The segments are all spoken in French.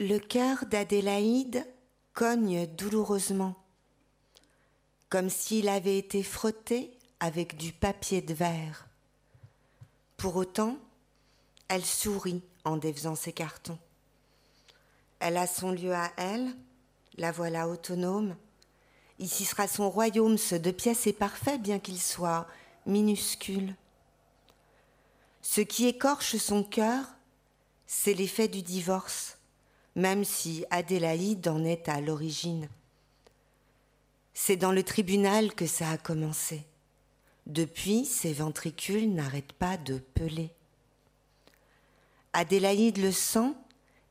Le cœur d'Adélaïde cogne douloureusement, comme s'il avait été frotté avec du papier de verre. Pour autant, elle sourit en défaisant ses cartons. Elle a son lieu à elle, la voilà autonome. Ici sera son royaume, ce de pièces est parfait, bien qu'il soit minuscule. Ce qui écorche son cœur, c'est l'effet du divorce, même si Adélaïde en est à l'origine. C'est dans le tribunal que ça a commencé. Depuis, ses ventricules n'arrêtent pas de peler. Adélaïde le sent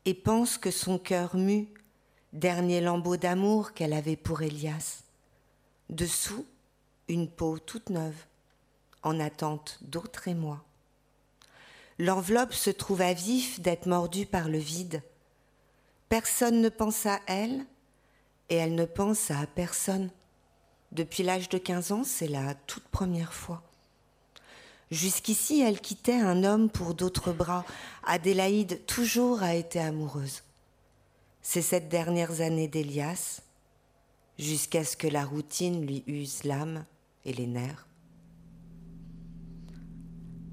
et pense que son cœur mue, dernier lambeau d'amour qu'elle avait pour Elias. Dessous, une peau toute neuve, en attente d'autres émois. L'enveloppe se trouve à vif d'être mordue par le vide. Personne ne pense à elle et elle ne pense à personne. Depuis l'âge de 15 ans, c'est la toute première fois. Jusqu'ici, elle quittait un homme pour d'autres bras. Adélaïde toujours a été amoureuse. Ces sept dernières années d'Elias, jusqu'à ce que la routine lui use l'âme et les nerfs.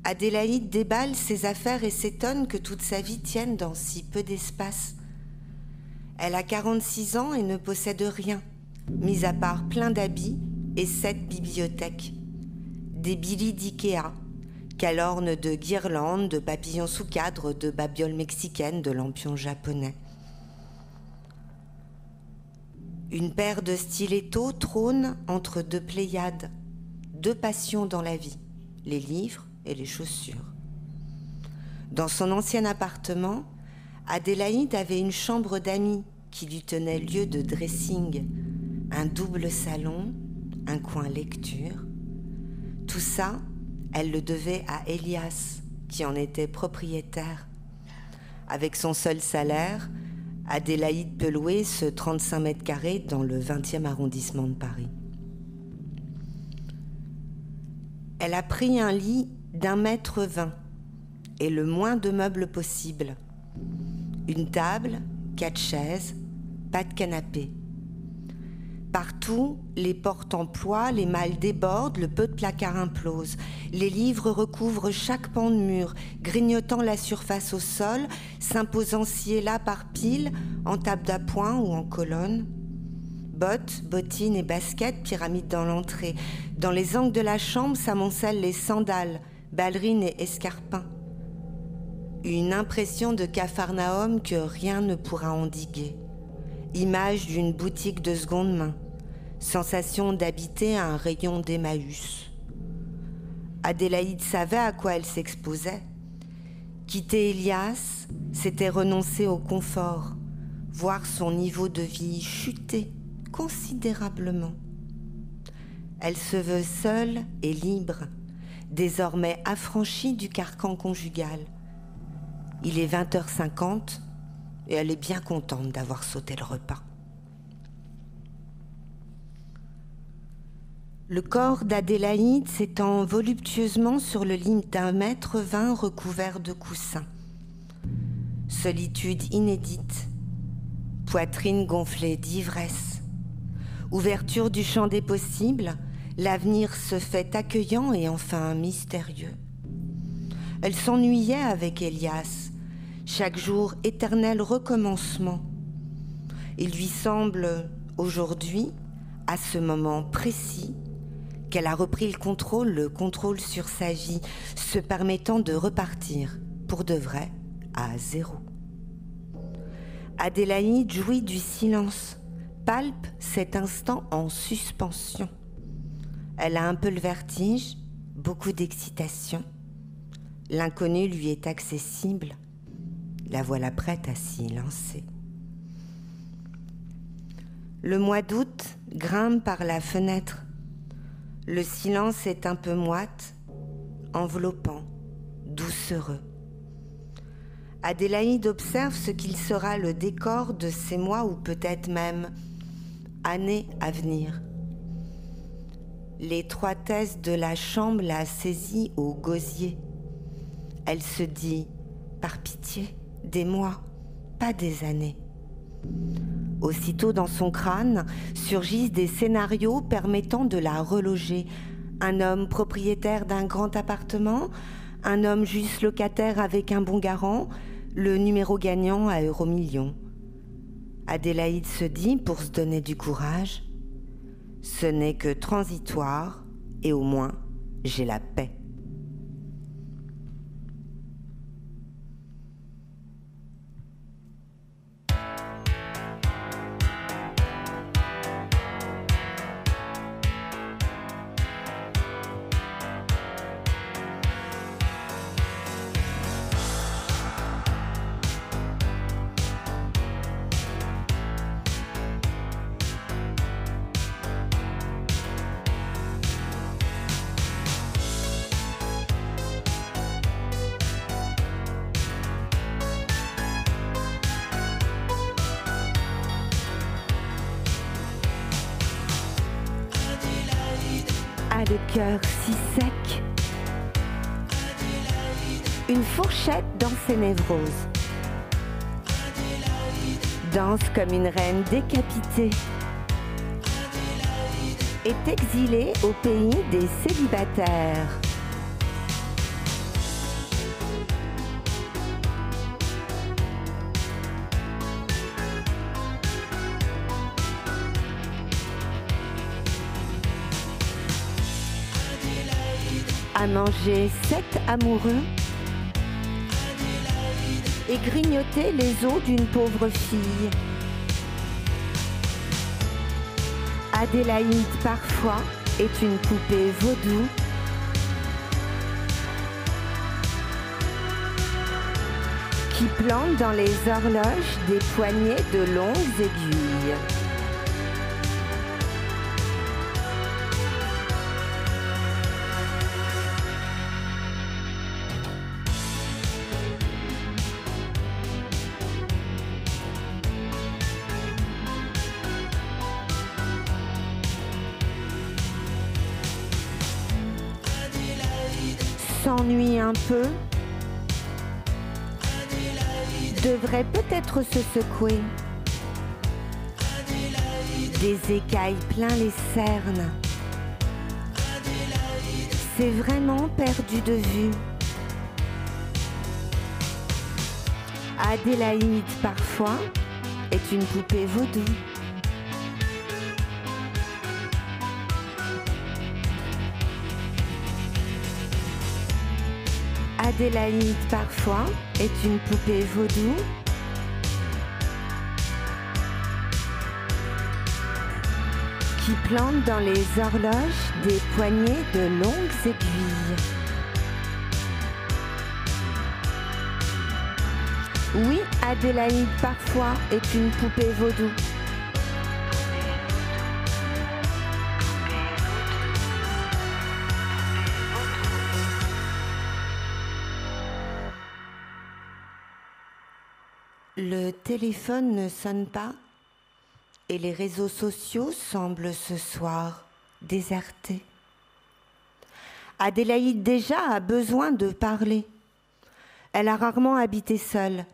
Adélaïde déballe ses affaires et s'étonne que toute sa vie tienne dans si peu d'espace. Elle a 46 ans et ne possède rien, mis à part plein d'habits et sept bibliothèques. Des billes d'Ikea, qu'elle orne de guirlandes, de papillons sous cadre, de babioles mexicaines, de lampions japonais. Une paire de stilettos trône entre deux pléiades, deux passions dans la vie, les livres et les chaussures. Dans son ancien appartement, Adélaïde avait une chambre d'amis qui lui tenait lieu de dressing, un double salon, un coin lecture. Tout ça, elle le devait à Elias, qui en était propriétaire. Avec son seul salaire, Adélaïde peut louer ce 35 mètres carrés dans le 20e arrondissement de Paris. Elle a pris un lit d'un mètre vingt et le moins de meubles possible. Une table, quatre chaises, pas de canapé. Partout, les portes emploient, les malles débordent, le peu de placard implose. Les livres recouvrent chaque pan de mur, grignotant la surface au sol, s'imposant ci et là par piles, en table d'appoint ou en colonne. Bottes, bottines et baskets pyramide dans l'entrée. Dans les angles de la chambre s'amoncellent les sandales, ballerines et escarpins. Une impression de Capharnaüm que rien ne pourra endiguer image d'une boutique de seconde main, sensation d'habiter un rayon d'Emmaüs. Adélaïde savait à quoi elle s'exposait. Quitter Elias, c'était renoncer au confort, voir son niveau de vie chuter considérablement. Elle se veut seule et libre, désormais affranchie du carcan conjugal. Il est 20h50 et elle est bien contente d'avoir sauté le repas. Le corps d'Adélaïde s'étend voluptueusement sur le lit d'un mètre vingt recouvert de coussins. Solitude inédite, poitrine gonflée d'ivresse, ouverture du champ des possibles, l'avenir se fait accueillant et enfin mystérieux. Elle s'ennuyait avec Elias, chaque jour éternel recommencement. Il lui semble aujourd'hui, à ce moment précis, qu'elle a repris le contrôle, le contrôle sur sa vie, se permettant de repartir, pour de vrai, à zéro. Adélaïde jouit du silence, palpe cet instant en suspension. Elle a un peu le vertige, beaucoup d'excitation. L'inconnu lui est accessible la voilà prête à s'y lancer. Le mois d'août grimpe par la fenêtre. Le silence est un peu moite, enveloppant, doucereux. Adélaïde observe ce qu'il sera le décor de ces mois ou peut-être même années à venir. L'étroitesse de la chambre la saisit au gosier. Elle se dit, par pitié, des mois, pas des années. Aussitôt dans son crâne surgissent des scénarios permettant de la reloger. Un homme propriétaire d'un grand appartement, un homme juste locataire avec un bon garant, le numéro gagnant à Euromillion. Adélaïde se dit, pour se donner du courage, ce n'est que transitoire et au moins j'ai la paix. Danse comme une reine décapitée. Est exilée au pays des célibataires. à manger sept amoureux et grignoter les os d'une pauvre fille. Adélaïde parfois est une poupée vaudou. qui plante dans les horloges des poignées de longues aiguilles. Devrait peut-être se secouer. Des écailles plein les cernes. C'est vraiment perdu de vue. Adélaïde parfois est une poupée vaudou. Adélaïde parfois est une poupée vaudou. qui plante dans les horloges des poignées de longues aiguilles. Oui, Adélaïde parfois est une poupée vaudou. Téléphone ne sonne pas et les réseaux sociaux semblent ce soir désertés. Adélaïde déjà a besoin de parler. Elle a rarement habité seule,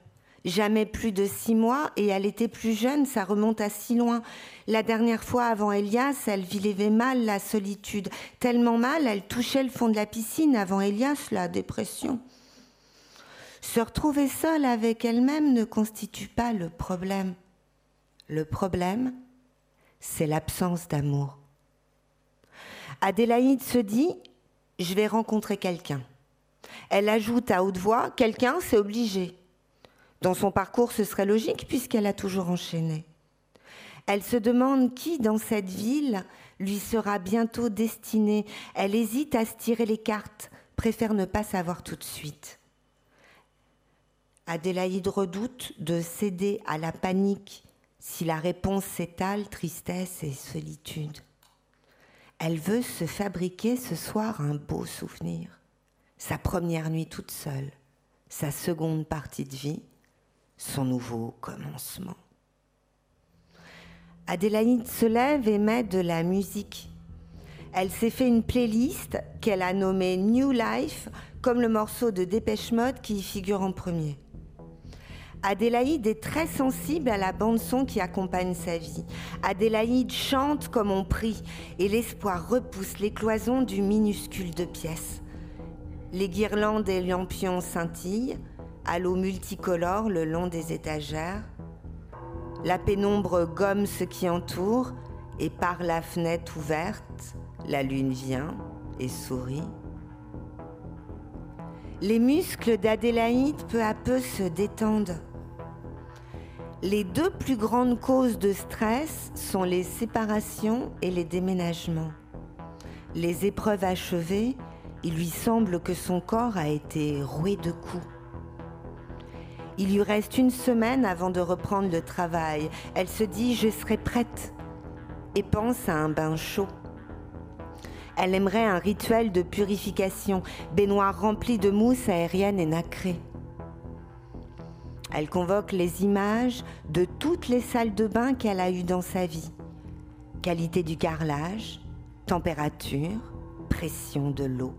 jamais plus de six mois, et elle était plus jeune, ça remonte à si loin. La dernière fois avant Elias, elle vivait mal la solitude, tellement mal, elle touchait le fond de la piscine avant Elias, la dépression. Se retrouver seule avec elle-même ne constitue pas le problème. Le problème, c'est l'absence d'amour. Adélaïde se dit, je vais rencontrer quelqu'un. Elle ajoute à haute voix, quelqu'un, c'est obligé. Dans son parcours, ce serait logique puisqu'elle a toujours enchaîné. Elle se demande qui dans cette ville lui sera bientôt destiné. Elle hésite à se tirer les cartes, préfère ne pas savoir tout de suite. Adélaïde redoute de céder à la panique si la réponse s'étale tristesse et solitude. Elle veut se fabriquer ce soir un beau souvenir, sa première nuit toute seule, sa seconde partie de vie, son nouveau commencement. Adélaïde se lève et met de la musique. Elle s'est fait une playlist qu'elle a nommée New Life, comme le morceau de Dépêche Mode qui y figure en premier. Adélaïde est très sensible à la bande-son qui accompagne sa vie. Adélaïde chante comme on prie et l'espoir repousse les cloisons du minuscule de pièces. Les guirlandes et lampions scintillent, à l'eau multicolore le long des étagères. La pénombre gomme ce qui entoure et par la fenêtre ouverte, la lune vient et sourit. Les muscles d'Adélaïde peu à peu se détendent. Les deux plus grandes causes de stress sont les séparations et les déménagements. Les épreuves achevées, il lui semble que son corps a été roué de coups. Il lui reste une semaine avant de reprendre le travail. Elle se dit je serai prête et pense à un bain chaud. Elle aimerait un rituel de purification, baignoire rempli de mousse aérienne et nacrée. Elle convoque les images de toutes les salles de bain qu'elle a eues dans sa vie. Qualité du carrelage, température, pression de l'eau.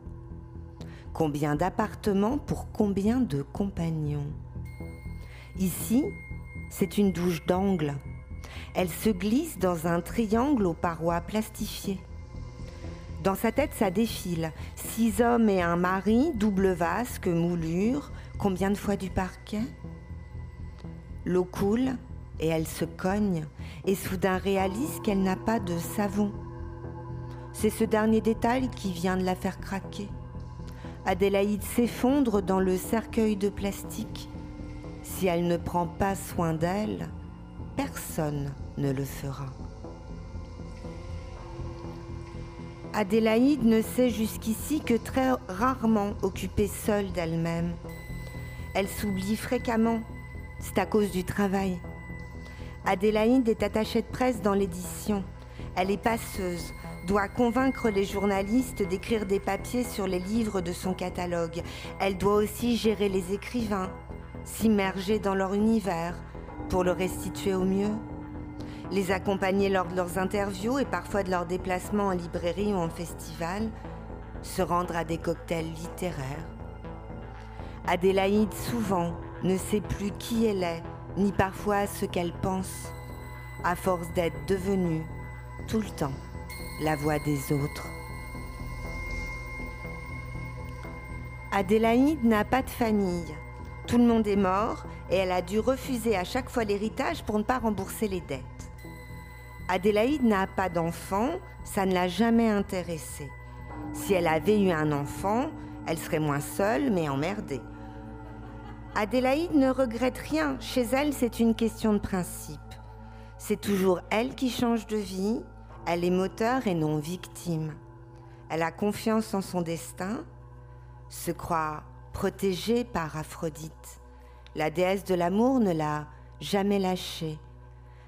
Combien d'appartements pour combien de compagnons Ici, c'est une douche d'angle. Elle se glisse dans un triangle aux parois plastifiées. Dans sa tête, ça défile. Six hommes et un mari, double vasque, moulure. Combien de fois du parquet? L'eau coule et elle se cogne et soudain réalise qu'elle n'a pas de savon. C'est ce dernier détail qui vient de la faire craquer. Adélaïde s'effondre dans le cercueil de plastique. Si elle ne prend pas soin d'elle, personne ne le fera. Adélaïde ne s'est jusqu'ici que très rarement occupée seule d'elle-même. Elle s'oublie fréquemment, c'est à cause du travail. Adélaïde est attachée de presse dans l'édition. Elle est passeuse, doit convaincre les journalistes d'écrire des papiers sur les livres de son catalogue. Elle doit aussi gérer les écrivains, s'immerger dans leur univers pour le restituer au mieux les accompagner lors de leurs interviews et parfois de leurs déplacements en librairie ou en festival, se rendre à des cocktails littéraires. Adélaïde souvent ne sait plus qui elle est, ni parfois ce qu'elle pense, à force d'être devenue tout le temps la voix des autres. Adélaïde n'a pas de famille. Tout le monde est mort et elle a dû refuser à chaque fois l'héritage pour ne pas rembourser les dettes. Adélaïde n'a pas d'enfant, ça ne l'a jamais intéressée. Si elle avait eu un enfant, elle serait moins seule, mais emmerdée. Adélaïde ne regrette rien. Chez elle, c'est une question de principe. C'est toujours elle qui change de vie. Elle est moteur et non victime. Elle a confiance en son destin, se croit protégée par Aphrodite. La déesse de l'amour ne l'a jamais lâchée.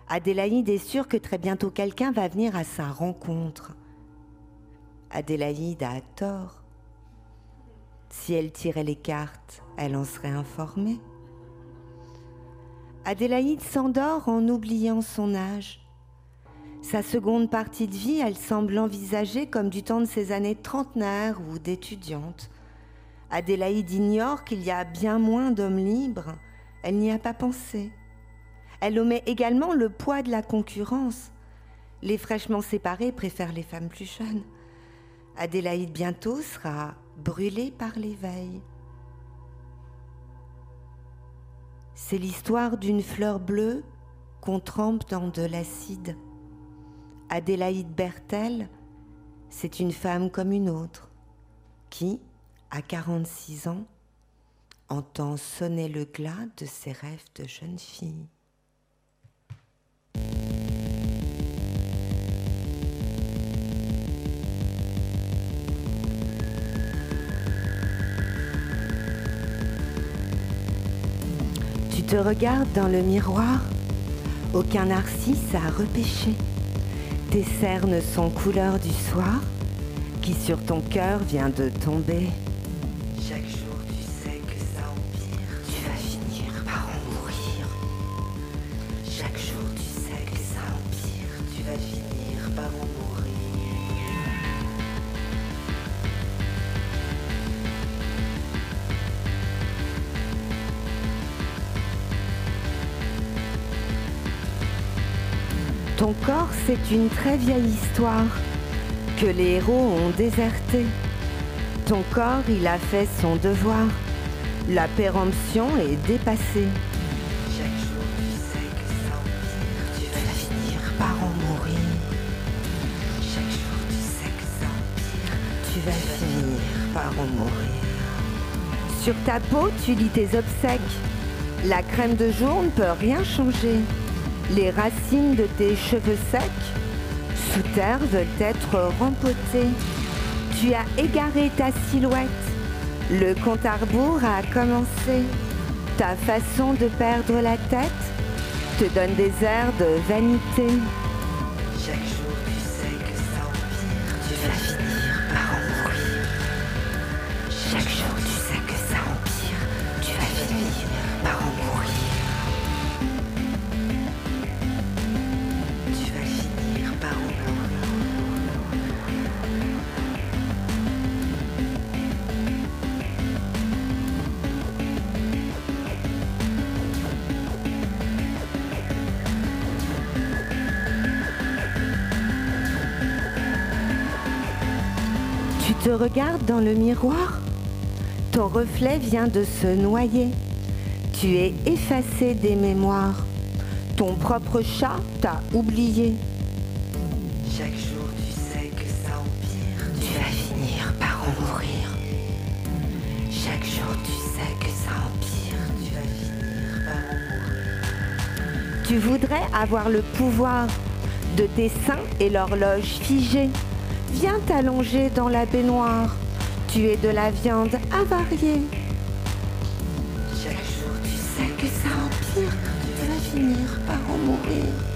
Adélaïde est sûre que très bientôt quelqu'un va venir à sa rencontre. Adélaïde a tort. Si elle tirait les cartes, elle en serait informée. Adélaïde s'endort en oubliant son âge. Sa seconde partie de vie, elle semble l'envisager comme du temps de ses années trentenaires ou d'étudiante. Adélaïde ignore qu'il y a bien moins d'hommes libres. Elle n'y a pas pensé. Elle omet également le poids de la concurrence. Les fraîchement séparés préfèrent les femmes plus jeunes. Adélaïde bientôt sera brûlée par l'éveil. C'est l'histoire d'une fleur bleue qu'on trempe dans de l'acide. Adélaïde Bertel, c'est une femme comme une autre qui, à 46 ans, entend sonner le glas de ses rêves de jeune fille. Te regardes dans le miroir, aucun narcisse à repêcher. Tes cernes sont couleur du soir, qui sur ton cœur vient de tomber. Ton c'est une très vieille histoire que les héros ont déserté. Ton corps, il a fait son devoir. La péremption est dépassée. Chaque jour, tu sais que ça empire, tu vas finir par en mourir. Chaque jour, tu sais que ça empire, Tu vas finir par en mourir. Sur ta peau, tu lis tes obsèques. La crème de jour ne peut rien changer. Les racines de tes cheveux secs sous terre veulent être rempotées. Tu as égaré ta silhouette. Le compte à rebours a commencé. Ta façon de perdre la tête te donne des airs de vanité. Regardes dans le miroir Ton reflet vient de se noyer. Tu es effacé des mémoires. Ton propre chat t'a oublié. Chaque jour, tu sais que ça empire, tu vas finir par en mourir. Chaque jour, tu sais que ça empire, tu vas finir par en mourir. Tu voudrais avoir le pouvoir de tes seins et l'horloge figée. Viens t'allonger dans la baignoire. Tu es de la viande avariée. Chaque jour, tu sais que ça empire, tu vas finir par en mourir?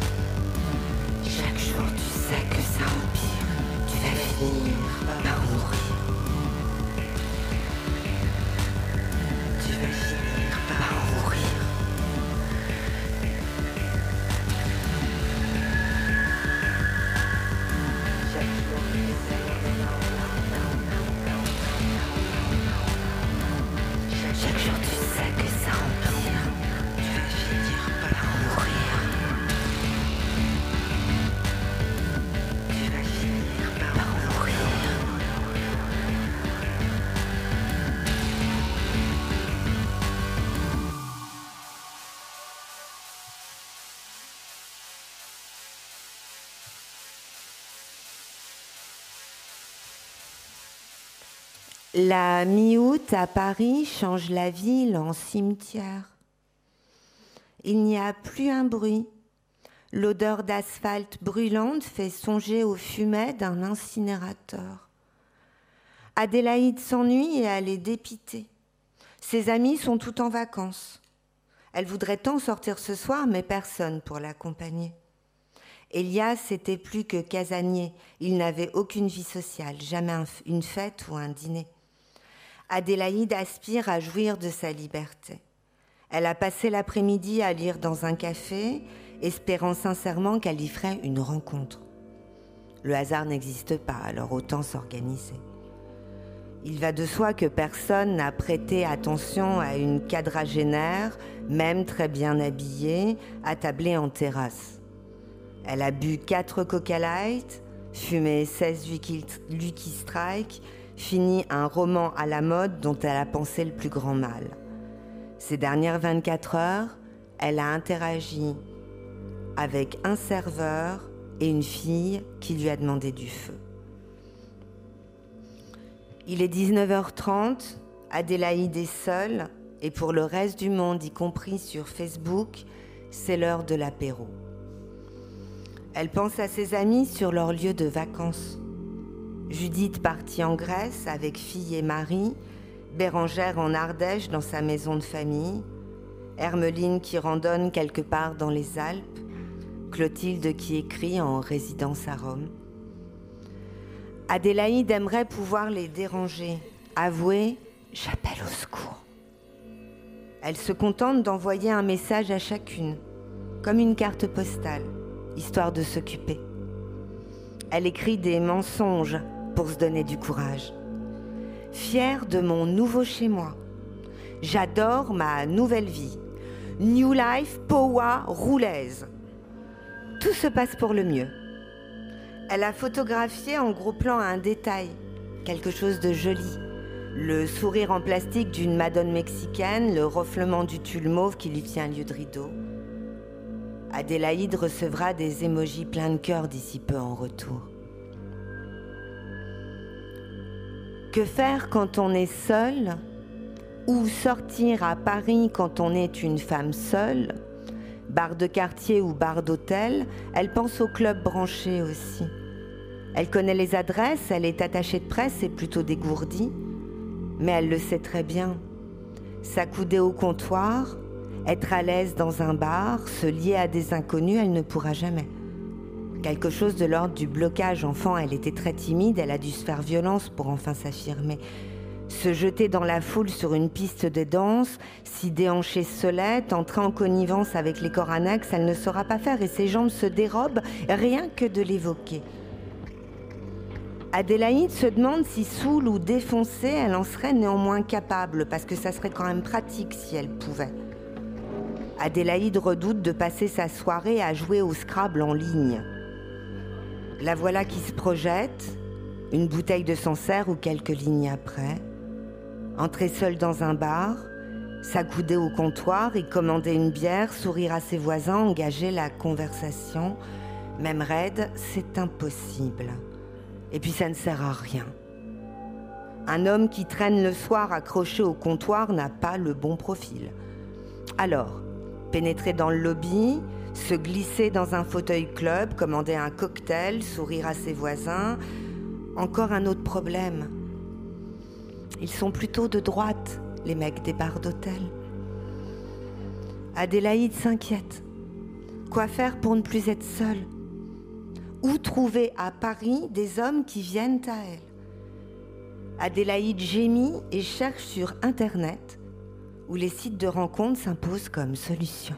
La mi-août à Paris change la ville en cimetière. Il n'y a plus un bruit. L'odeur d'asphalte brûlante fait songer aux fumets d'un incinérateur. Adélaïde s'ennuie et elle est dépitée. Ses amis sont tout en vacances. Elle voudrait tant sortir ce soir, mais personne pour l'accompagner. Elias était plus que casanier. Il n'avait aucune vie sociale, jamais un- une fête ou un dîner. Adélaïde aspire à jouir de sa liberté. Elle a passé l'après-midi à lire dans un café, espérant sincèrement qu'elle y ferait une rencontre. Le hasard n'existe pas, alors autant s'organiser. Il va de soi que personne n'a prêté attention à une quadragénaire, même très bien habillée, attablée en terrasse. Elle a bu 4 Coca Light, fumé 16 Lucky, Lucky Strike, fini un roman à la mode dont elle a pensé le plus grand mal. Ces dernières 24 heures, elle a interagi avec un serveur et une fille qui lui a demandé du feu. Il est 19h30, Adélaïde est seule et pour le reste du monde, y compris sur Facebook, c'est l'heure de l'apéro. Elle pense à ses amis sur leur lieu de vacances. Judith partie en Grèce avec fille et mari, Bérangère en Ardèche dans sa maison de famille, Hermeline qui randonne quelque part dans les Alpes, Clotilde qui écrit en résidence à Rome. Adélaïde aimerait pouvoir les déranger, avouer J'appelle au secours. Elle se contente d'envoyer un message à chacune, comme une carte postale, histoire de s'occuper. Elle écrit des mensonges pour se donner du courage. Fière de mon nouveau chez moi. J'adore ma nouvelle vie. New Life Powa Roulaise. Tout se passe pour le mieux. Elle a photographié en gros plan un détail, quelque chose de joli. Le sourire en plastique d'une madone mexicaine, le reflement du tulle mauve qui lui tient lieu de rideau. Adélaïde recevra des émojis pleins de cœur d'ici peu en retour. Que faire quand on est seul Ou sortir à Paris quand on est une femme seule? Bar de quartier ou bar d'hôtel, elle pense au club branché aussi. Elle connaît les adresses, elle est attachée de presse et plutôt dégourdie, mais elle le sait très bien. S'accouder au comptoir, être à l'aise dans un bar, se lier à des inconnus, elle ne pourra jamais. Quelque chose de l'ordre du blocage. Enfant, elle était très timide, elle a dû se faire violence pour enfin s'affirmer. Se jeter dans la foule sur une piste de danse, s'y déhancher solette, entrer en connivence avec les corps annexes, elle ne saura pas faire et ses jambes se dérobent rien que de l'évoquer. Adélaïde se demande si saoule ou défoncée, elle en serait néanmoins capable, parce que ça serait quand même pratique si elle pouvait. Adélaïde redoute de passer sa soirée à jouer au Scrabble en ligne. La voilà qui se projette, une bouteille de Sancerre ou quelques lignes après. Entrer seule dans un bar, s'accouder au comptoir et commander une bière, sourire à ses voisins, engager la conversation. Même raide, c'est impossible. Et puis ça ne sert à rien. Un homme qui traîne le soir accroché au comptoir n'a pas le bon profil. Alors, pénétrer dans le lobby, se glisser dans un fauteuil club, commander un cocktail, sourire à ses voisins, encore un autre problème. Ils sont plutôt de droite, les mecs des bars d'hôtel. Adélaïde s'inquiète. Quoi faire pour ne plus être seule? Où trouver à Paris des hommes qui viennent à elle? Adélaïde gémit et cherche sur Internet où les sites de rencontres s'imposent comme solution.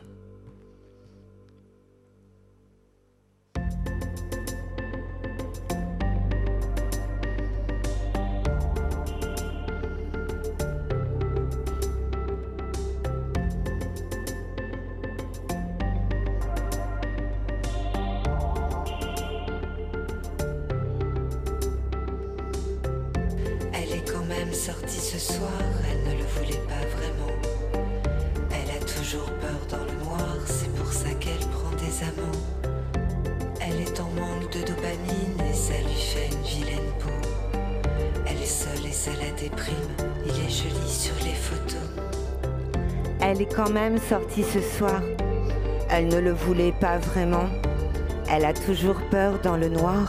Même sortie ce soir. Elle ne le voulait pas vraiment. Elle a toujours peur dans le noir.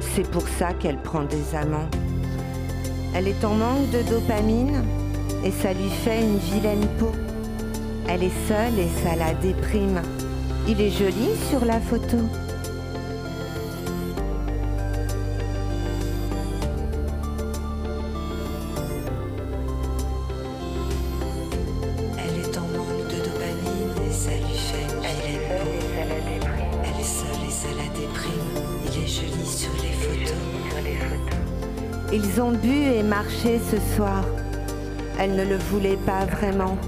C'est pour ça qu'elle prend des amants. Elle est en manque de dopamine et ça lui fait une vilaine peau. Elle est seule et ça la déprime. Il est joli sur la photo. Ils ont bu et marché ce soir. Elle ne le voulait pas vraiment.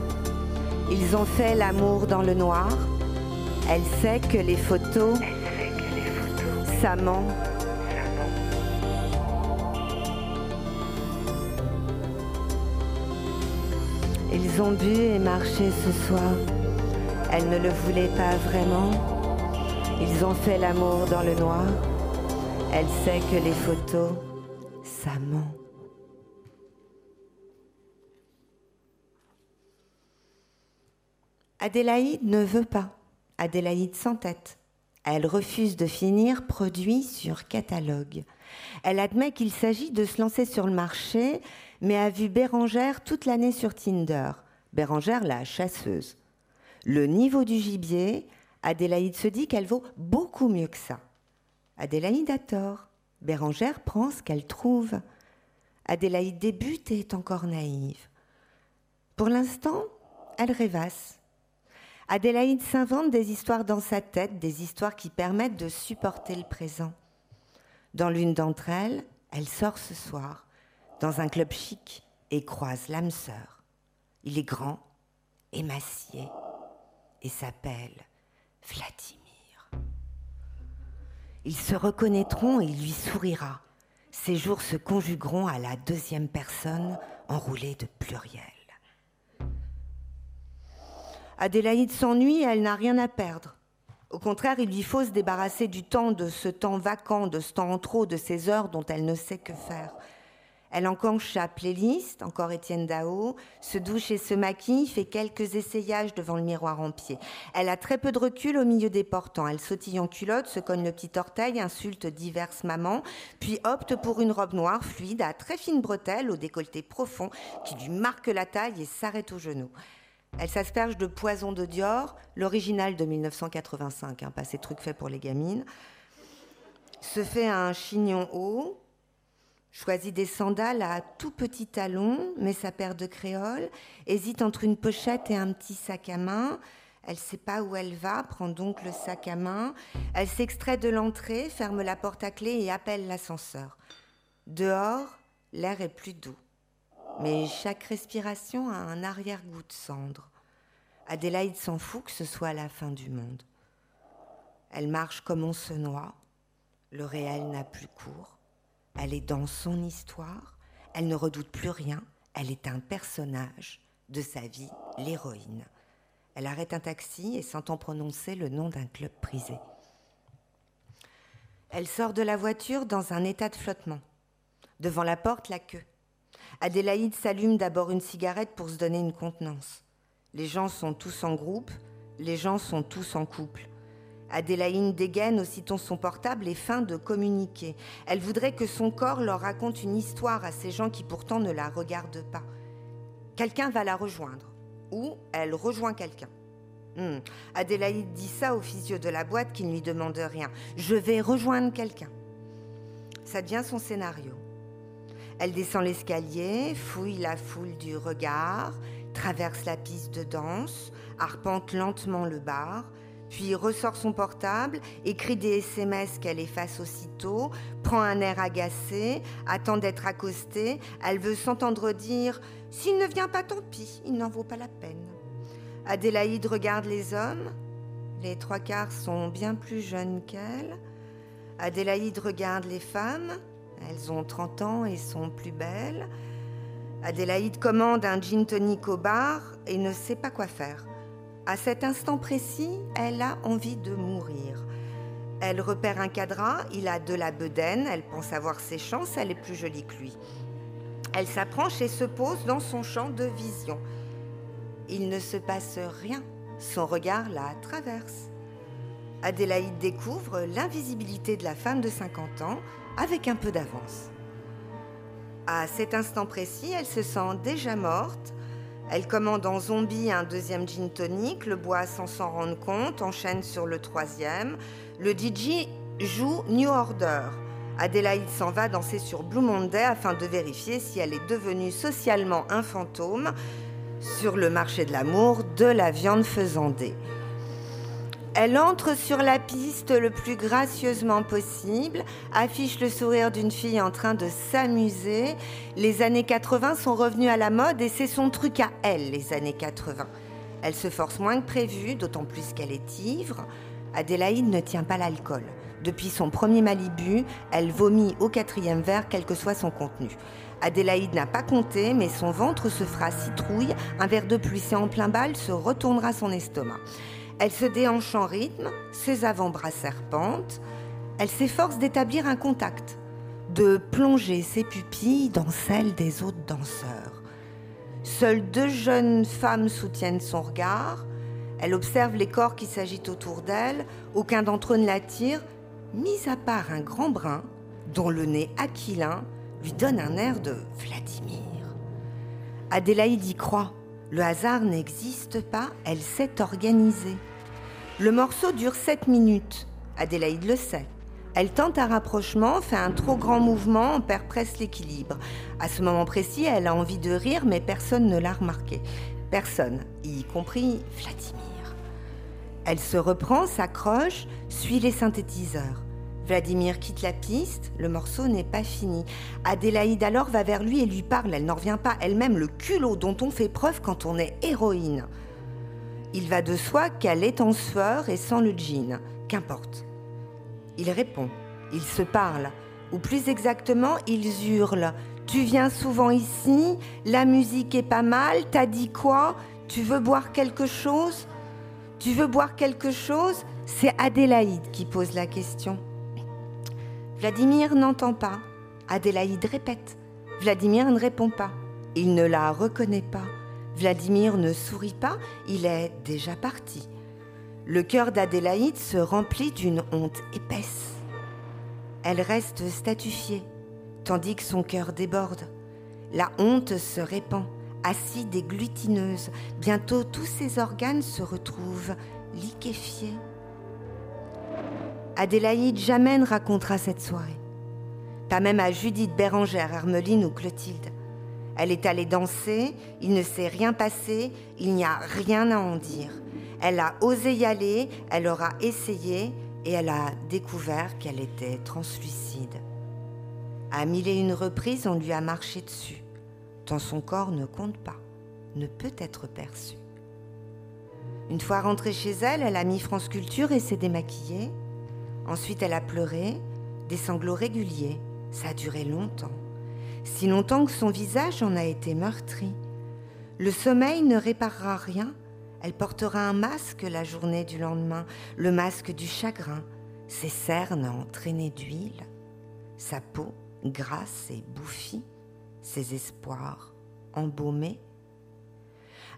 Ils ont fait l'amour dans le noir. Elle sait que les photos, ça ment. Ils ont bu et marché ce soir. Elle ne le voulait pas vraiment. Ils ont fait l'amour dans le noir. Elle sait que les photos, Adélaïde ne veut pas. Adélaïde s'entête. Elle refuse de finir produit sur catalogue. Elle admet qu'il s'agit de se lancer sur le marché, mais a vu Bérangère toute l'année sur Tinder. Bérangère, la chasseuse. Le niveau du gibier, Adélaïde se dit qu'elle vaut beaucoup mieux que ça. Adélaïde a tort. Bérangère prend ce qu'elle trouve. Adélaïde débute et est encore naïve. Pour l'instant, elle rêvasse. Adélaïde s'invente des histoires dans sa tête, des histoires qui permettent de supporter le présent. Dans l'une d'entre elles, elle sort ce soir, dans un club chic, et croise l'âme sœur. Il est grand, émacié, et s'appelle Ils se reconnaîtront et il lui sourira. Ces jours se conjugueront à la deuxième personne enroulée de pluriel. Adélaïde s'ennuie, elle n'a rien à perdre. Au contraire, il lui faut se débarrasser du temps, de ce temps vacant, de ce temps en trop, de ces heures dont elle ne sait que faire. Elle enclenche sa playlist, encore Étienne Dao, se douche et se maquille, fait quelques essayages devant le miroir en pied. Elle a très peu de recul au milieu des portants. Elle sautille en culotte, se cogne le petit orteil, insulte diverses mamans, puis opte pour une robe noire fluide à très fines bretelles au décolleté profond qui lui marque la taille et s'arrête au genou. Elle s'asperge de poison de Dior, l'original de 1985, hein, pas ces trucs faits pour les gamines. Se fait un chignon haut, choisit des sandales à tout petit talon, met sa paire de créoles, hésite entre une pochette et un petit sac à main. Elle ne sait pas où elle va, prend donc le sac à main. Elle s'extrait de l'entrée, ferme la porte à clé et appelle l'ascenseur. Dehors, l'air est plus doux mais chaque respiration a un arrière-goût de cendre. Adélaïde s'en fout que ce soit la fin du monde. Elle marche comme on se noie, le réel n'a plus cours, elle est dans son histoire, elle ne redoute plus rien, elle est un personnage de sa vie, l'héroïne. Elle arrête un taxi et s'entend prononcer le nom d'un club prisé. Elle sort de la voiture dans un état de flottement. Devant la porte, la queue. Adélaïde s'allume d'abord une cigarette pour se donner une contenance. Les gens sont tous en groupe, les gens sont tous en couple. Adélaïde dégaine aussitôt son portable et feint de communiquer. Elle voudrait que son corps leur raconte une histoire à ces gens qui pourtant ne la regardent pas. Quelqu'un va la rejoindre, ou elle rejoint quelqu'un. Hmm. Adélaïde dit ça au physio de la boîte qui ne lui demande rien. Je vais rejoindre quelqu'un. Ça devient son scénario. Elle descend l'escalier, fouille la foule du regard, traverse la piste de danse, arpente lentement le bar, puis ressort son portable, écrit des SMS qu'elle efface aussitôt, prend un air agacé, attend d'être accostée, elle veut s'entendre dire S'il ne vient pas, tant pis, il n'en vaut pas la peine. Adélaïde regarde les hommes, les trois quarts sont bien plus jeunes qu'elle. Adélaïde regarde les femmes, elles ont 30 ans et sont plus belles. Adélaïde commande un gin tonic au bar et ne sait pas quoi faire. À cet instant précis, elle a envie de mourir. Elle repère un cadran, il a de la bedaine, elle pense avoir ses chances, elle est plus jolie que lui. Elle s'approche et se pose dans son champ de vision. Il ne se passe rien, son regard la traverse. Adélaïde découvre l'invisibilité de la femme de 50 ans avec un peu d'avance. À cet instant précis, elle se sent déjà morte. Elle commande en zombie un deuxième gin tonic, le boit sans s'en rendre compte, enchaîne sur le troisième. Le DJ joue New Order. Adélaïde s'en va danser sur Blue Monday afin de vérifier si elle est devenue socialement un fantôme sur le marché de l'amour de la viande faisandée. Elle entre sur la piste le plus gracieusement possible, affiche le sourire d'une fille en train de s'amuser. Les années 80 sont revenues à la mode et c'est son truc à elle, les années 80. Elle se force moins que prévu, d'autant plus qu'elle est ivre. Adélaïde ne tient pas l'alcool. Depuis son premier Malibu, elle vomit au quatrième verre, quel que soit son contenu. Adélaïde n'a pas compté, mais son ventre se fera citrouille. Un verre de pluie, en plein bal, se retournera son estomac. Elle se déhanche en rythme, ses avant-bras serpentent. Elle s'efforce d'établir un contact, de plonger ses pupilles dans celles des autres danseurs. Seules deux jeunes femmes soutiennent son regard. Elle observe les corps qui s'agitent autour d'elle. Aucun d'entre eux ne l'attire, mis à part un grand brun dont le nez aquilin lui donne un air de Vladimir. Adélaïde y croit. Le hasard n'existe pas, elle s'est organisée. Le morceau dure 7 minutes. Adélaïde le sait. Elle tente un rapprochement, fait un trop grand mouvement, perd presque l'équilibre. À ce moment précis, elle a envie de rire, mais personne ne l'a remarqué. Personne, y compris Vladimir. Elle se reprend, s'accroche, suit les synthétiseurs. Vladimir quitte la piste, le morceau n'est pas fini. Adélaïde alors va vers lui et lui parle, elle n'en revient pas elle-même le culot dont on fait preuve quand on est héroïne. Il va de soi qu'elle est en sueur et sans le jean, qu'importe. Il répond, il se parle, ou plus exactement, ils hurlent. Tu viens souvent ici, la musique est pas mal, t'as dit quoi? Tu veux boire quelque chose? Tu veux boire quelque chose? C'est Adélaïde qui pose la question. Vladimir n'entend pas. Adélaïde répète. Vladimir ne répond pas. Il ne la reconnaît pas. Vladimir ne sourit pas, il est déjà parti. Le cœur d'Adélaïde se remplit d'une honte épaisse. Elle reste statufiée, tandis que son cœur déborde. La honte se répand, acide et glutineuse. Bientôt tous ses organes se retrouvent liquéfiés. Adélaïde jamais ne racontera cette soirée. Pas même à Judith Bérangère, Hermeline ou Clotilde. Elle est allée danser, il ne s'est rien passé, il n'y a rien à en dire. Elle a osé y aller, elle aura essayé et elle a découvert qu'elle était translucide. À mille et une reprises, on lui a marché dessus, tant son corps ne compte pas, ne peut être perçu. Une fois rentrée chez elle, elle a mis France Culture et s'est démaquillée. Ensuite, elle a pleuré, des sanglots réguliers. Ça a duré longtemps. Si longtemps que son visage en a été meurtri. Le sommeil ne réparera rien. Elle portera un masque la journée du lendemain, le masque du chagrin, ses cernes entraînées d'huile, sa peau grasse et bouffie, ses espoirs embaumés.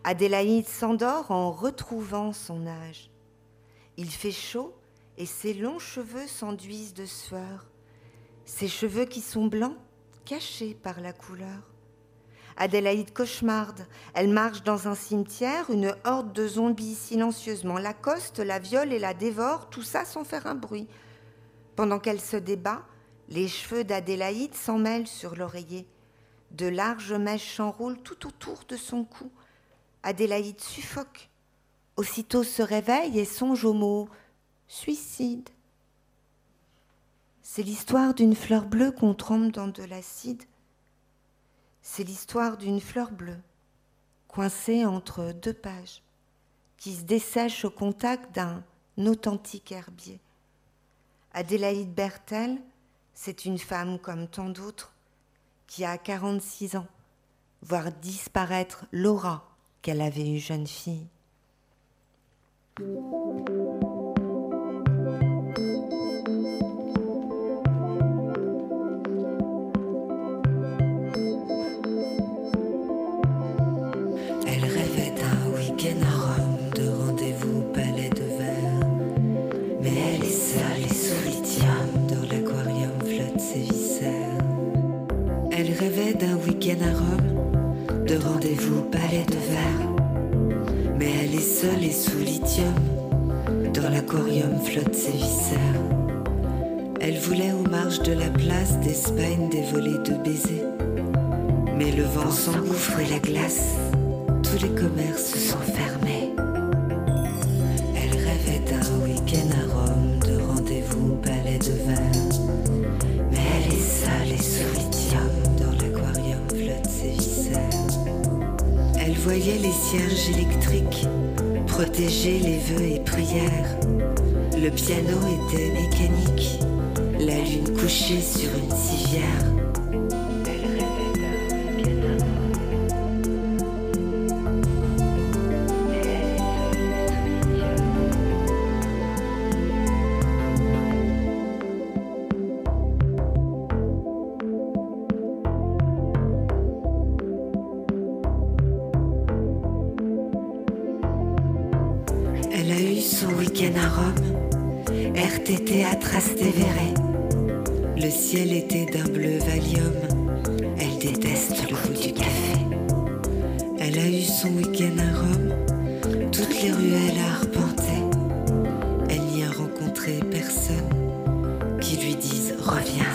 Adélaïde s'endort en retrouvant son âge. Il fait chaud et ses longs cheveux s'enduisent de sueur. Ses cheveux qui sont blancs, cachés par la couleur. Adélaïde cauchemarde. Elle marche dans un cimetière, une horde de zombies silencieusement l'accoste, la viole et la dévore, tout ça sans faire un bruit. Pendant qu'elle se débat, les cheveux d'Adélaïde s'en mêlent sur l'oreiller. De larges mèches s'enroulent tout autour de son cou. Adélaïde suffoque. Aussitôt se réveille et songe au mot suicide. C'est l'histoire d'une fleur bleue qu'on trempe dans de l'acide. C'est l'histoire d'une fleur bleue, coincée entre deux pages, qui se dessèche au contact d'un authentique herbier. Adélaïde Bertel, c'est une femme comme tant d'autres, qui a 46 ans, voir disparaître l'aura qu'elle avait eue jeune fille. D'un week-end à Rome, de rendez-vous palais de verre. Mais elle est seule et sous lithium, dans l'aquarium flottent ses viscères. Elle voulait aux marges de la place d'Espagne des volées de baisers. Mais le vent s'engouffre et la glace, tous les commerces sont fermés. Cierges électriques protéger les vœux et prières. Le piano était mécanique, la lune couchée sur une civière. Son week-end à Rome, toutes les ruelles à arpenter. Elle n'y a rencontré personne qui lui dise Reviens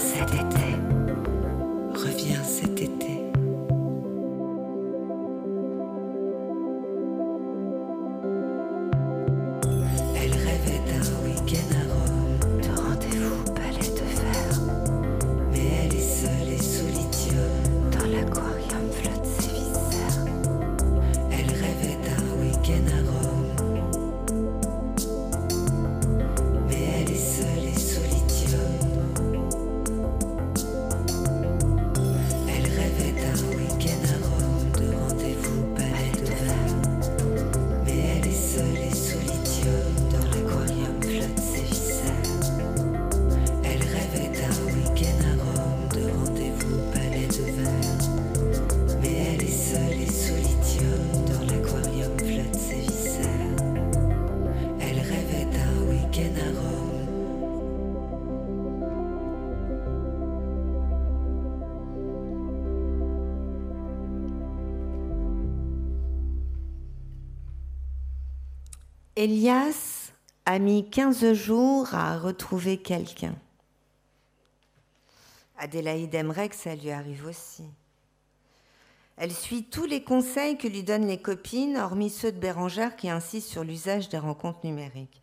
a mis 15 jours à retrouver quelqu'un. Adélaïde que ça lui arrive aussi. Elle suit tous les conseils que lui donnent les copines, hormis ceux de Bérangère qui insistent sur l'usage des rencontres numériques.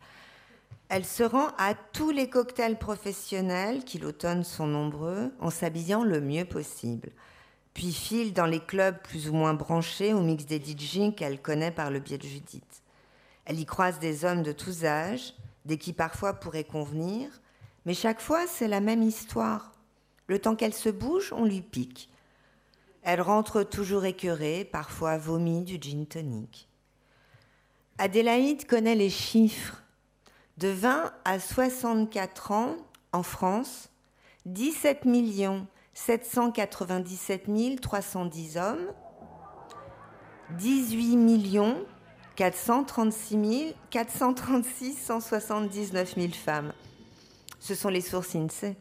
Elle se rend à tous les cocktails professionnels, qui l'automne sont nombreux, en s'habillant le mieux possible. Puis file dans les clubs plus ou moins branchés au mix des DJ qu'elle connaît par le biais de Judith. Elle y croise des hommes de tous âges, des qui parfois pourraient convenir, mais chaque fois c'est la même histoire. Le temps qu'elle se bouge, on lui pique. Elle rentre toujours écœurée, parfois vomit du gin tonic. Adélaïde connaît les chiffres. De 20 à 64 ans, en France, 17 797 310 hommes, 18 436 436 179 000 femmes. Ce sont les sources INSEE.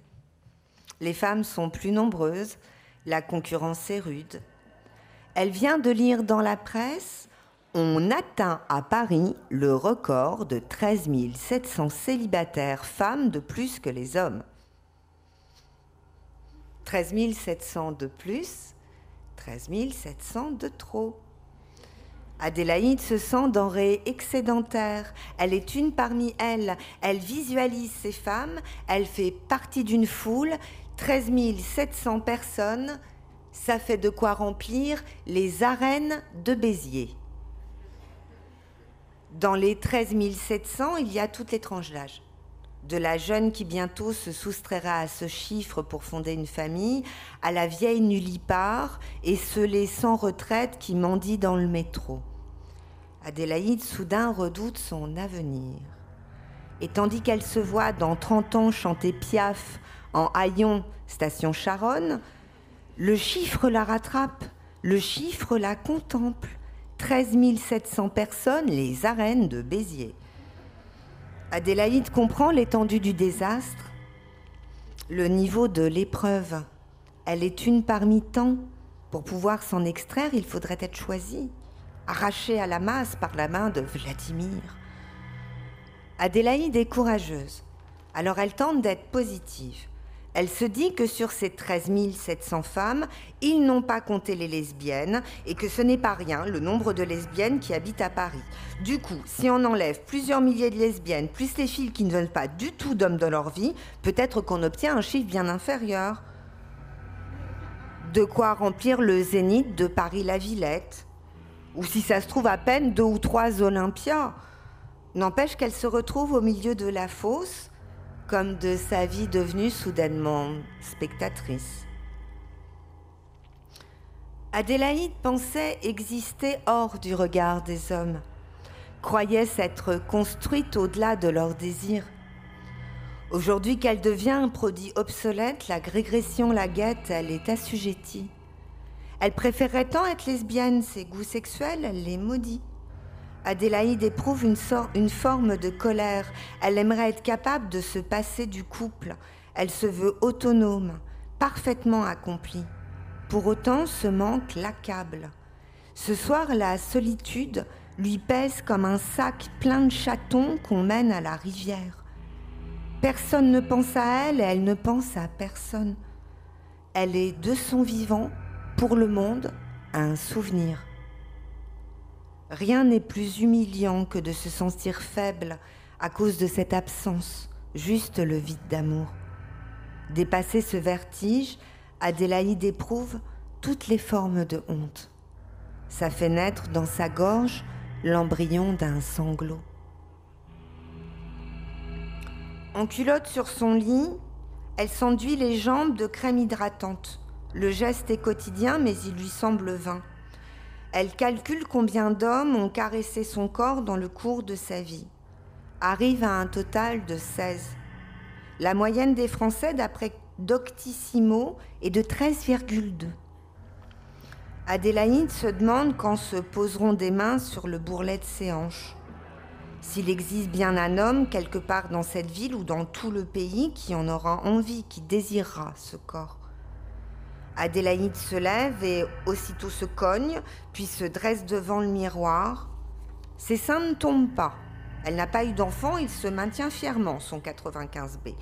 Les femmes sont plus nombreuses, la concurrence est rude. Elle vient de lire dans la presse On atteint à Paris le record de 13 700 célibataires femmes de plus que les hommes. 13 700 de plus, 13 700 de trop. Adélaïde se sent denrée excédentaire. Elle est une parmi elles. Elle visualise ces femmes. Elle fait partie d'une foule 13 700 personnes, ça fait de quoi remplir les arènes de Béziers. Dans les 13 700, il y a toutes les tranches d'âge. De la jeune qui bientôt se soustraira à ce chiffre pour fonder une famille, à la vieille nullipare et ce sans retraite qui mendie dans le métro. Adélaïde soudain redoute son avenir. Et tandis qu'elle se voit dans 30 ans chanter Piaf en Haillon, station Charonne, le chiffre la rattrape, le chiffre la contemple. 13 700 personnes, les arènes de Béziers. Adélaïde comprend l'étendue du désastre, le niveau de l'épreuve. Elle est une parmi tant. Pour pouvoir s'en extraire, il faudrait être choisie, arrachée à la masse par la main de Vladimir. Adélaïde est courageuse, alors elle tente d'être positive. Elle se dit que sur ces 13 700 femmes, ils n'ont pas compté les lesbiennes et que ce n'est pas rien le nombre de lesbiennes qui habitent à Paris. Du coup, si on enlève plusieurs milliers de lesbiennes, plus les filles qui ne veulent pas du tout d'hommes dans leur vie, peut-être qu'on obtient un chiffre bien inférieur. De quoi remplir le zénith de Paris-la Villette. Ou si ça se trouve à peine deux ou trois Olympias. N'empêche qu'elle se retrouve au milieu de la fosse comme de sa vie devenue soudainement spectatrice. Adélaïde pensait exister hors du regard des hommes, croyait s'être construite au-delà de leurs désirs. Aujourd'hui qu'elle devient un produit obsolète, la régression la guette, elle est assujettie. Elle préférerait tant être lesbienne, ses goûts sexuels, elle les maudit. Adélaïde éprouve une, une forme de colère. Elle aimerait être capable de se passer du couple. Elle se veut autonome, parfaitement accomplie. Pour autant, ce manque l'accable. Ce soir, la solitude lui pèse comme un sac plein de chatons qu'on mène à la rivière. Personne ne pense à elle et elle ne pense à personne. Elle est de son vivant, pour le monde, un souvenir. Rien n'est plus humiliant que de se sentir faible à cause de cette absence, juste le vide d'amour. Dépasser ce vertige, Adélaïde éprouve toutes les formes de honte. Ça fait naître dans sa gorge l'embryon d'un sanglot. En culotte sur son lit, elle s'enduit les jambes de crème hydratante. Le geste est quotidien, mais il lui semble vain. Elle calcule combien d'hommes ont caressé son corps dans le cours de sa vie. Arrive à un total de 16. La moyenne des Français, d'après Doctissimo, est de 13,2. Adélaïde se demande quand se poseront des mains sur le bourrelet de ses hanches. S'il existe bien un homme quelque part dans cette ville ou dans tout le pays qui en aura envie, qui désirera ce corps. Adélaïde se lève et aussitôt se cogne, puis se dresse devant le miroir. Ses seins ne tombent pas, Elle n'a pas eu d'enfant, il se maintient fièrement, son 95B.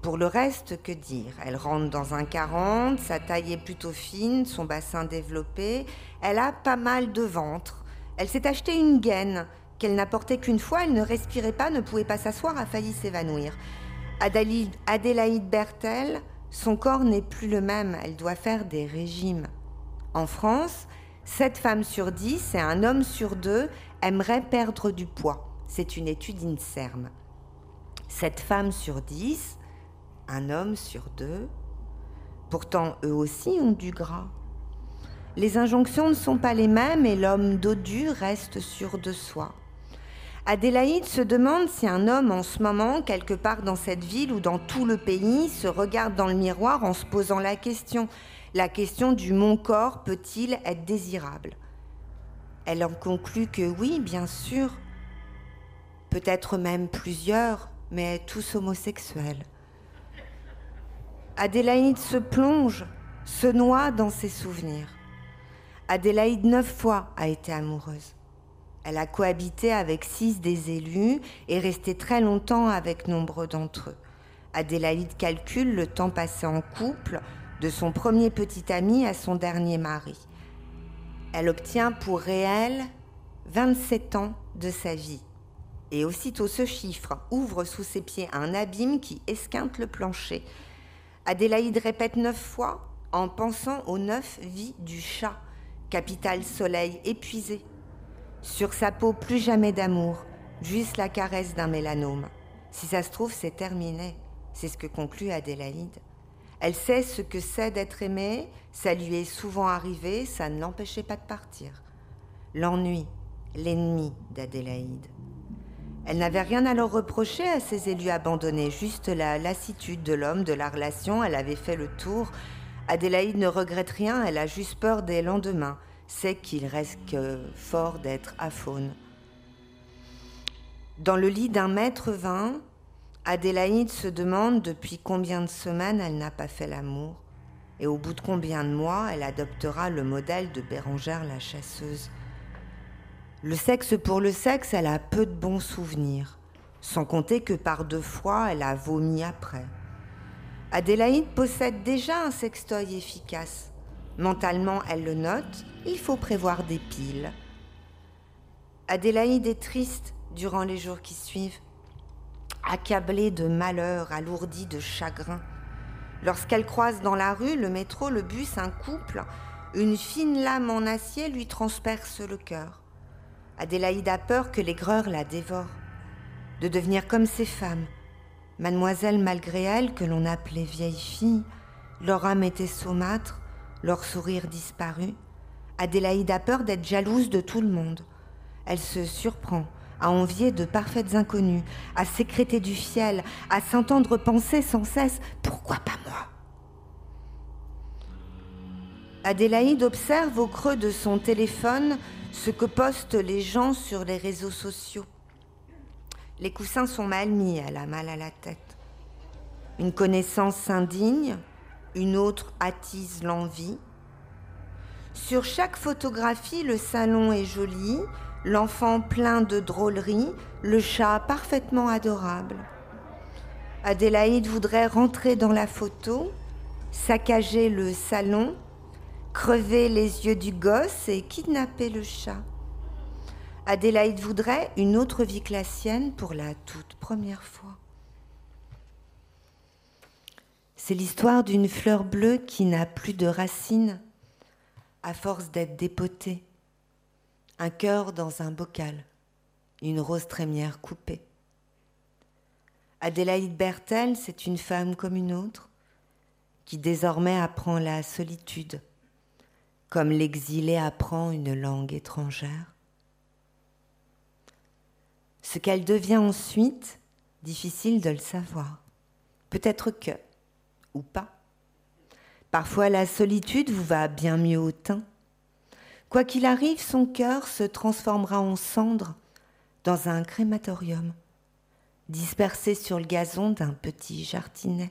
Pour le reste, que dire? Elle rentre dans un 40, sa taille est plutôt fine, son bassin développé, elle a pas mal de ventre. Elle s'est acheté une gaine qu'elle n'a portée qu'une fois, elle ne respirait pas, ne pouvait pas s'asseoir, a failli s'évanouir. Adélaïde, Adélaïde Bertel, son corps n'est plus le même, elle doit faire des régimes. En France, 7 femmes sur 10 et un homme sur 2 aimeraient perdre du poids. C'est une étude INSERM. 7 femmes sur 10 un homme sur deux. Pourtant, eux aussi ont du gras. Les injonctions ne sont pas les mêmes et l'homme dodu reste sûr de soi. Adélaïde se demande si un homme en ce moment, quelque part dans cette ville ou dans tout le pays, se regarde dans le miroir en se posant la question, la question du mon corps peut-il être désirable? Elle en conclut que oui, bien sûr, peut-être même plusieurs, mais tous homosexuels. Adélaïde se plonge, se noie dans ses souvenirs. Adélaïde neuf fois a été amoureuse. Elle a cohabité avec six des élus et resté très longtemps avec nombreux d'entre eux. Adélaïde calcule le temps passé en couple de son premier petit ami à son dernier mari. Elle obtient pour réel 27 ans de sa vie. Et aussitôt ce chiffre ouvre sous ses pieds un abîme qui esquinte le plancher. Adélaïde répète neuf fois en pensant aux neuf vies du chat, capital soleil épuisé. Sur sa peau, plus jamais d'amour, juste la caresse d'un mélanome. Si ça se trouve, c'est terminé. C'est ce que conclut Adélaïde. Elle sait ce que c'est d'être aimée, ça lui est souvent arrivé, ça ne l'empêchait pas de partir. L'ennui, l'ennemi d'Adélaïde. Elle n'avait rien à leur reprocher à ces élus abandonnés, juste la lassitude de l'homme, de la relation, elle avait fait le tour. Adélaïde ne regrette rien, elle a juste peur des lendemains, c'est qu'il reste fort d'être aphone. Dans le lit d'un maître vin, Adélaïde se demande depuis combien de semaines elle n'a pas fait l'amour et au bout de combien de mois elle adoptera le modèle de Bérangère la chasseuse. Le sexe pour le sexe, elle a peu de bons souvenirs, sans compter que par deux fois, elle a vomi après. Adélaïde possède déjà un sextoy efficace. Mentalement, elle le note, il faut prévoir des piles. Adélaïde est triste durant les jours qui suivent, accablée de malheur, alourdie de chagrin. Lorsqu'elle croise dans la rue, le métro, le bus, un couple, une fine lame en acier lui transperce le cœur. Adélaïde a peur que l'aigreur la dévore, de devenir comme ces femmes. Mademoiselle malgré elles, que l'on appelait vieilles filles, leur âme était saumâtre, leur sourire disparu. Adélaïde a peur d'être jalouse de tout le monde. Elle se surprend à envier de parfaites inconnues, à sécréter du fiel, à s'entendre penser sans cesse Pourquoi pas moi? Adélaïde observe au creux de son téléphone ce que postent les gens sur les réseaux sociaux. Les coussins sont mal mis, elle a mal à la tête. Une connaissance s'indigne, une autre attise l'envie. Sur chaque photographie, le salon est joli, l'enfant plein de drôleries, le chat parfaitement adorable. Adélaïde voudrait rentrer dans la photo, saccager le salon, crever les yeux du gosse et kidnapper le chat. Adélaïde voudrait une autre vie que la sienne pour la toute première fois. C'est l'histoire d'une fleur bleue qui n'a plus de racines à force d'être dépotée. Un cœur dans un bocal, une rose trémière coupée. Adélaïde Bertel, c'est une femme comme une autre qui désormais apprend la solitude comme l'exilé apprend une langue étrangère. Ce qu'elle devient ensuite, difficile de le savoir. Peut-être que, ou pas. Parfois la solitude vous va bien mieux au teint. Quoi qu'il arrive, son cœur se transformera en cendre dans un crématorium, dispersé sur le gazon d'un petit jardinet.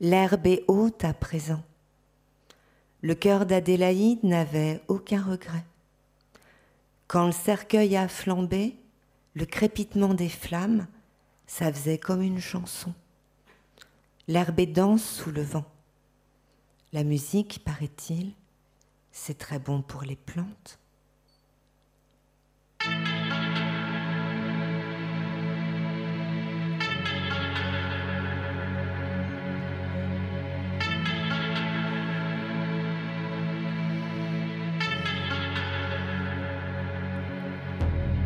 L'herbe est haute à présent. Le cœur d'Adélaïde n'avait aucun regret. Quand le cercueil a flambé, Le crépitement des flammes, ça faisait comme une chanson. L'herbe danse sous le vent. La musique, paraît-il, c'est très bon pour les plantes.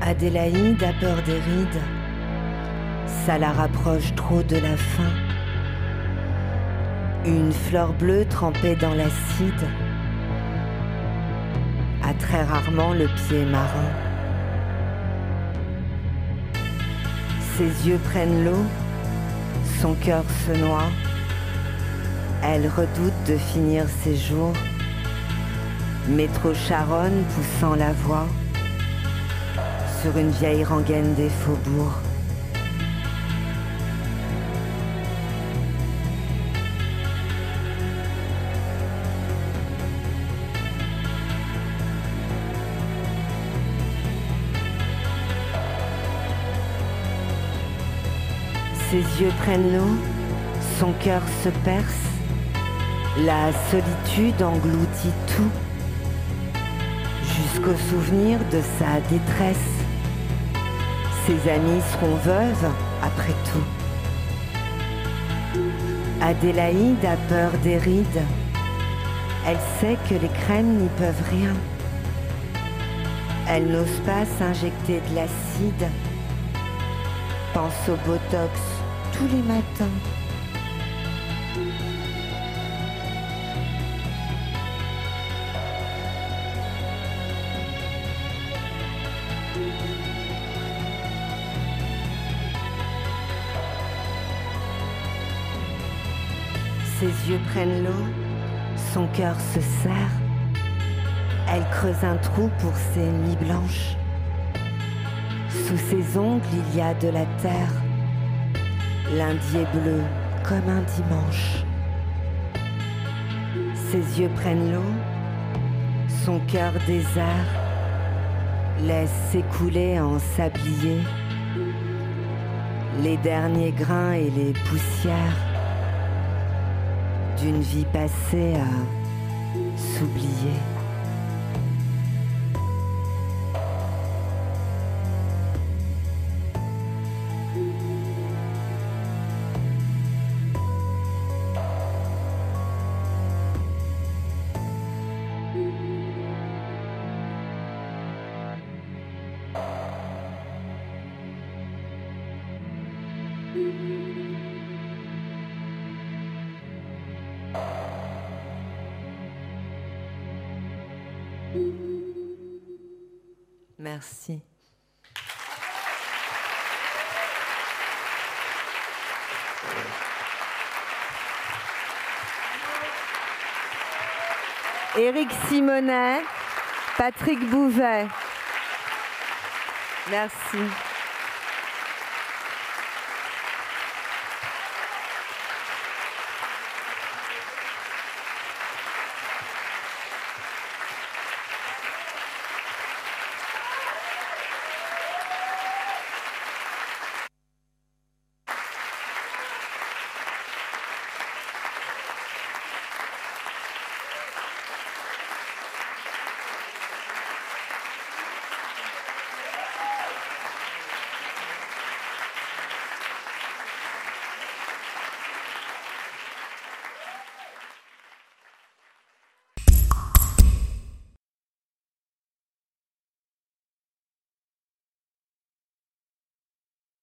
Adélaïde a peur des rides, ça la rapproche trop de la fin. Une fleur bleue trempée dans l'acide a très rarement le pied marin. Ses yeux prennent l'eau, son cœur se noie. Elle redoute de finir ses jours. Métro Charonne poussant la voix sur une vieille rengaine des faubourgs. Ses yeux prennent l'eau, son cœur se perce, la solitude engloutit tout, jusqu'au souvenir de sa détresse. Ses amis seront veuves après tout. Adélaïde a peur des rides. Elle sait que les crèmes n'y peuvent rien. Elle n'ose pas s'injecter de l'acide. Pense au Botox tous les matins. Ses yeux prennent l'eau, son cœur se serre. Elle creuse un trou pour ses nuits blanches. Sous ses ongles, il y a de la terre. Lundi est bleu comme un dimanche. Ses yeux prennent l'eau, son cœur désert laisse s'écouler en sablier les derniers grains et les poussières d'une vie passée à s'oublier. Merci. Éric Simonet, Patrick Bouvet. Merci.